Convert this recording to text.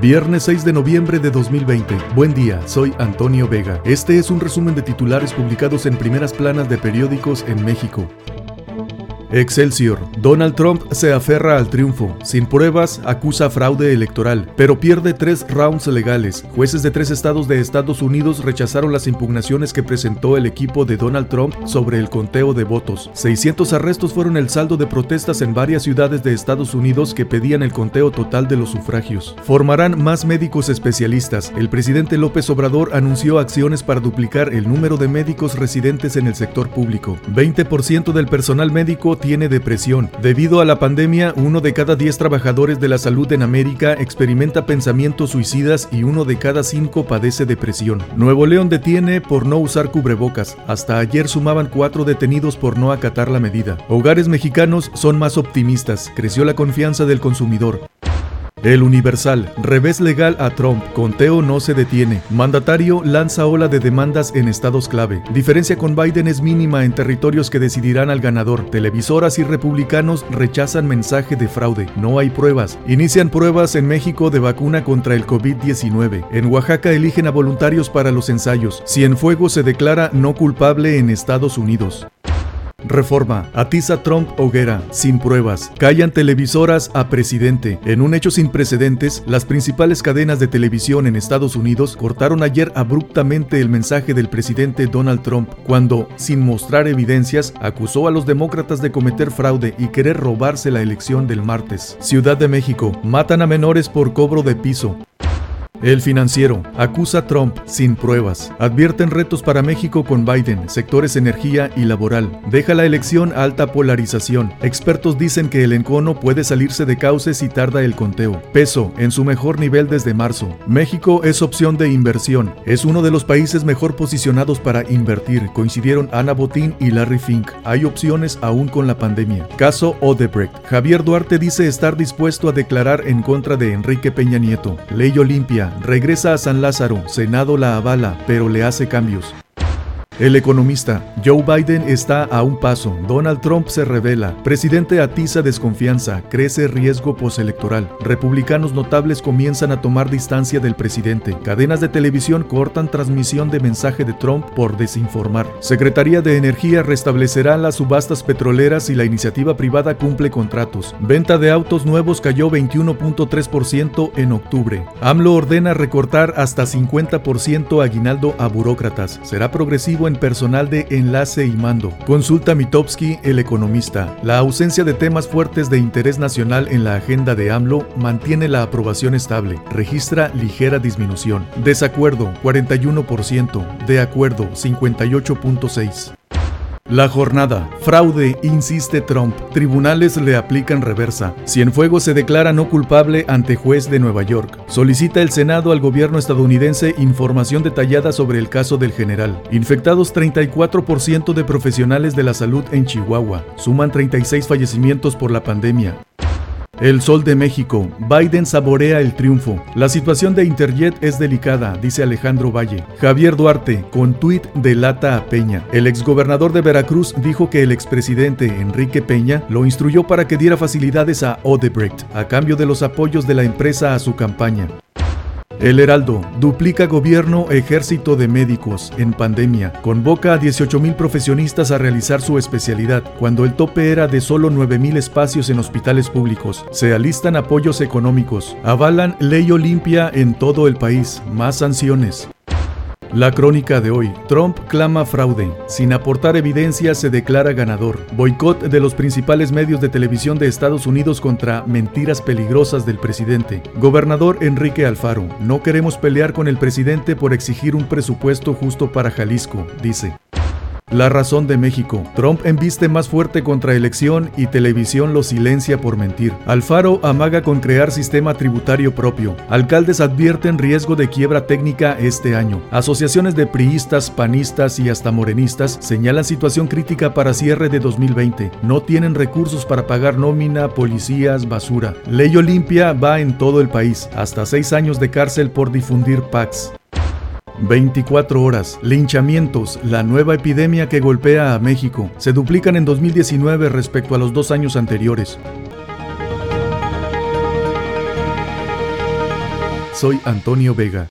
Viernes 6 de noviembre de 2020. Buen día, soy Antonio Vega. Este es un resumen de titulares publicados en primeras planas de periódicos en México. Excelsior. Donald Trump se aferra al triunfo. Sin pruebas, acusa fraude electoral, pero pierde tres rounds legales. Jueces de tres estados de Estados Unidos rechazaron las impugnaciones que presentó el equipo de Donald Trump sobre el conteo de votos. 600 arrestos fueron el saldo de protestas en varias ciudades de Estados Unidos que pedían el conteo total de los sufragios. Formarán más médicos especialistas. El presidente López Obrador anunció acciones para duplicar el número de médicos residentes en el sector público. 20% del personal médico tiene depresión. Debido a la pandemia, uno de cada diez trabajadores de la salud en América experimenta pensamientos suicidas y uno de cada cinco padece depresión. Nuevo León detiene por no usar cubrebocas. Hasta ayer sumaban cuatro detenidos por no acatar la medida. Hogares mexicanos son más optimistas. Creció la confianza del consumidor. El Universal, revés legal a Trump, conteo no se detiene. Mandatario lanza ola de demandas en estados clave. Diferencia con Biden es mínima en territorios que decidirán al ganador. Televisoras y republicanos rechazan mensaje de fraude. No hay pruebas. Inician pruebas en México de vacuna contra el COVID-19. En Oaxaca eligen a voluntarios para los ensayos. Cienfuegos se declara no culpable en Estados Unidos. Reforma. Atiza Trump hoguera, sin pruebas. Callan televisoras a presidente. En un hecho sin precedentes, las principales cadenas de televisión en Estados Unidos cortaron ayer abruptamente el mensaje del presidente Donald Trump cuando, sin mostrar evidencias, acusó a los demócratas de cometer fraude y querer robarse la elección del martes. Ciudad de México. Matan a menores por cobro de piso. El financiero acusa a Trump sin pruebas. Advierten retos para México con Biden, sectores energía y laboral. Deja la elección alta polarización. Expertos dicen que el encono puede salirse de cauces si tarda el conteo. Peso en su mejor nivel desde marzo. México es opción de inversión. Es uno de los países mejor posicionados para invertir. Coincidieron Ana Botín y Larry Fink. Hay opciones aún con la pandemia. Caso Odebrecht. Javier Duarte dice estar dispuesto a declarar en contra de Enrique Peña Nieto. Ley Olimpia regresa a San Lázaro, Senado la avala, pero le hace cambios. El economista, Joe Biden está a un paso, Donald Trump se revela, presidente atiza desconfianza, crece riesgo postelectoral, republicanos notables comienzan a tomar distancia del presidente, cadenas de televisión cortan transmisión de mensaje de Trump por desinformar, Secretaría de Energía restablecerá las subastas petroleras y la iniciativa privada cumple contratos, venta de autos nuevos cayó 21.3% en octubre, AMLO ordena recortar hasta 50% aguinaldo a burócratas, será progresivo en personal de enlace y mando. Consulta Mitowski, el economista. La ausencia de temas fuertes de interés nacional en la agenda de AMLO mantiene la aprobación estable. Registra ligera disminución. Desacuerdo 41%. De acuerdo 58.6%. La jornada. Fraude, insiste Trump. Tribunales le aplican reversa. Cienfuegos se declara no culpable ante juez de Nueva York. Solicita el Senado al gobierno estadounidense información detallada sobre el caso del general. Infectados 34% de profesionales de la salud en Chihuahua. Suman 36 fallecimientos por la pandemia. El Sol de México. Biden saborea el triunfo. La situación de Interjet es delicada, dice Alejandro Valle. Javier Duarte, con tuit delata a Peña. El exgobernador de Veracruz dijo que el expresidente Enrique Peña lo instruyó para que diera facilidades a Odebrecht, a cambio de los apoyos de la empresa a su campaña. El Heraldo duplica gobierno ejército de médicos en pandemia. Convoca a 18.000 profesionistas a realizar su especialidad, cuando el tope era de solo 9.000 espacios en hospitales públicos. Se alistan apoyos económicos. Avalan ley Olimpia en todo el país. Más sanciones. La crónica de hoy. Trump clama fraude. Sin aportar evidencia se declara ganador. Boicot de los principales medios de televisión de Estados Unidos contra mentiras peligrosas del presidente. Gobernador Enrique Alfaro. No queremos pelear con el presidente por exigir un presupuesto justo para Jalisco, dice. La razón de México. Trump embiste más fuerte contra elección y televisión lo silencia por mentir. Alfaro amaga con crear sistema tributario propio. Alcaldes advierten riesgo de quiebra técnica este año. Asociaciones de priistas, panistas y hasta morenistas señalan situación crítica para cierre de 2020. No tienen recursos para pagar nómina, policías, basura. Ley Olimpia va en todo el país. Hasta seis años de cárcel por difundir packs. 24 horas, linchamientos, la nueva epidemia que golpea a México, se duplican en 2019 respecto a los dos años anteriores. Soy Antonio Vega.